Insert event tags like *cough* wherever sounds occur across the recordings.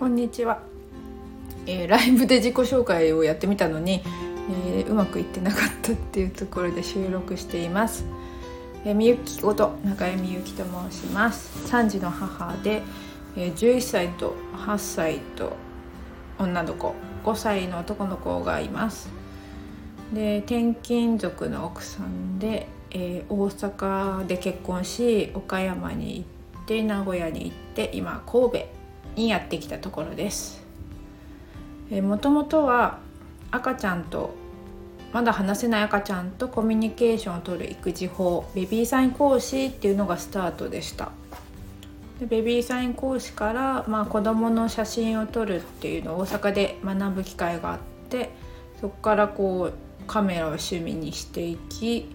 こんにちは、えー、ライブで自己紹介をやってみたのに、えー、うまくいってなかったっていうところで収録しています。えー、みゆきこと中江みゆきと申します。3児の母で、えー、11歳と8歳と女の子5歳の男の子がいます。で転勤族の奥さんで、えー、大阪で結婚し岡山に行って名古屋に行って今神戸にやってきたところです。もともとは赤ちゃんとまだ話せない赤ちゃんとコミュニケーションをとる育児法ベビーサイン講師っていうのがスタートでした。でベビーサイン講師から、まあ、子どもの写真を撮るっていうのを大阪で学ぶ機会があってそこからこうカメラを趣味にしていき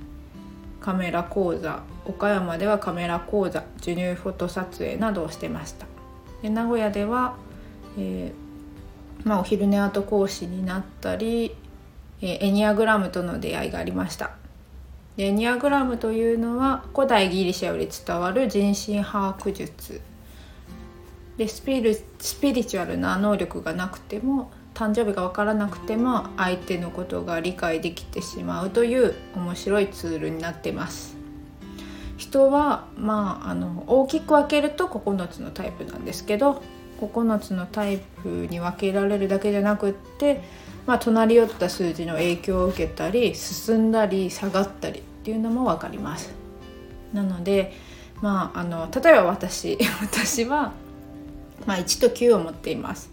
カメラ講座岡山ではカメラ講座授乳フォト撮影などをしてました。で名古屋では、えー、まあ、お昼寝後講師になったり、え、エニアグラムとの出会いがありました。でエニアグラムというのは古代ギリシャより伝わる人心把握術。でスピリスピリチュアルな能力がなくても誕生日が分からなくても相手のことが理解できてしまうという面白いツールになってます。人は、まあ、あの大きく分けると9つのタイプなんですけど9つのタイプに分けられるだけじゃなくって、まあ、隣り寄った数字の影響を受けたり進んだり下がったりっていうのも分かります。なので、まあ、あの例えば私 *laughs* 私は、まあ、1と9を持っています。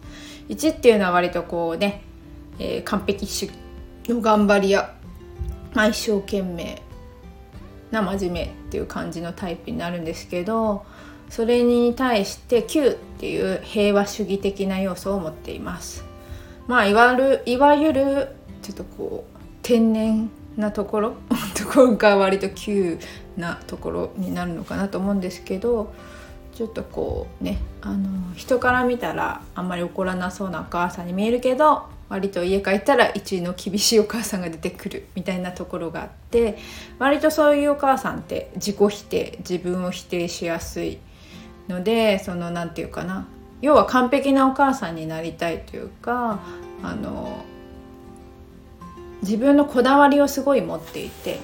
1っていうのは割とこうね、えー、完璧主義の頑張りや、まあ、一生懸命な真面目っていう感じのタイプになるんですけどそれに対して9っていう平和主義的な要素を持っています。まあいわゆるいわゆるちょっとこう天然なところ *laughs* ところが割と急なところになるのかなと思うんですけどちょっとこうねあの人から見たらあんまり怒らなそうなお母さんに見えるけど割と家帰ったら一位の厳しいお母さんが出てくるみたいなところがあって割とそういうお母さんって自己否定自分を否定しやすいのでその何て言うかな要は完璧なお母さんになりたいというかあの自分のこだわりをすごい持っていて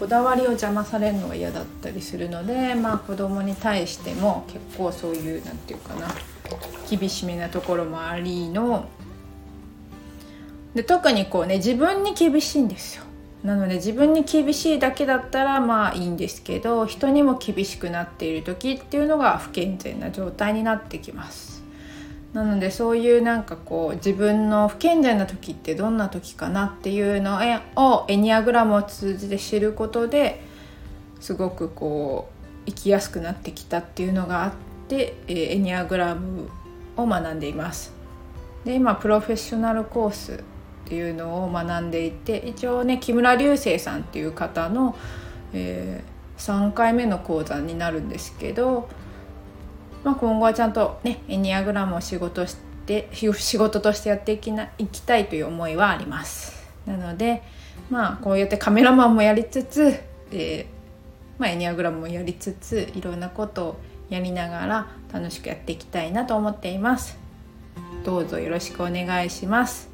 こだわりを邪魔されるのが嫌だったりするのでまあ子供に対しても結構そういう何て言うかな厳しめなところもありの。で特にこうね自分に厳しいんですよ。なので自分に厳しいだけだったらまあいいんですけど人にも厳しくなっている時っていうのが不健全な状態になってきます。なのでそういうなんかこう自分の不健全な時ってどんな時かなっていうのをエニアグラムを通じて知ることですごくこう生きやすくなってきたっていうのがあってエニアグラムを学んでいます。で今プロフェッショナルコースっていうのを学んでいて一応ね木村流星さんっていう方の、えー、3回目の講座になるんですけど、まあ、今後はちゃんとねエニアグラムを仕事して仕事としてやっていきないきたいという思いはあります。なのでまあこうやってカメラマンもやりつつ、えーまあ、エニアグラムもやりつついろんなことをやりながら楽しくやっていきたいなと思っています。どうぞよろしくお願いします。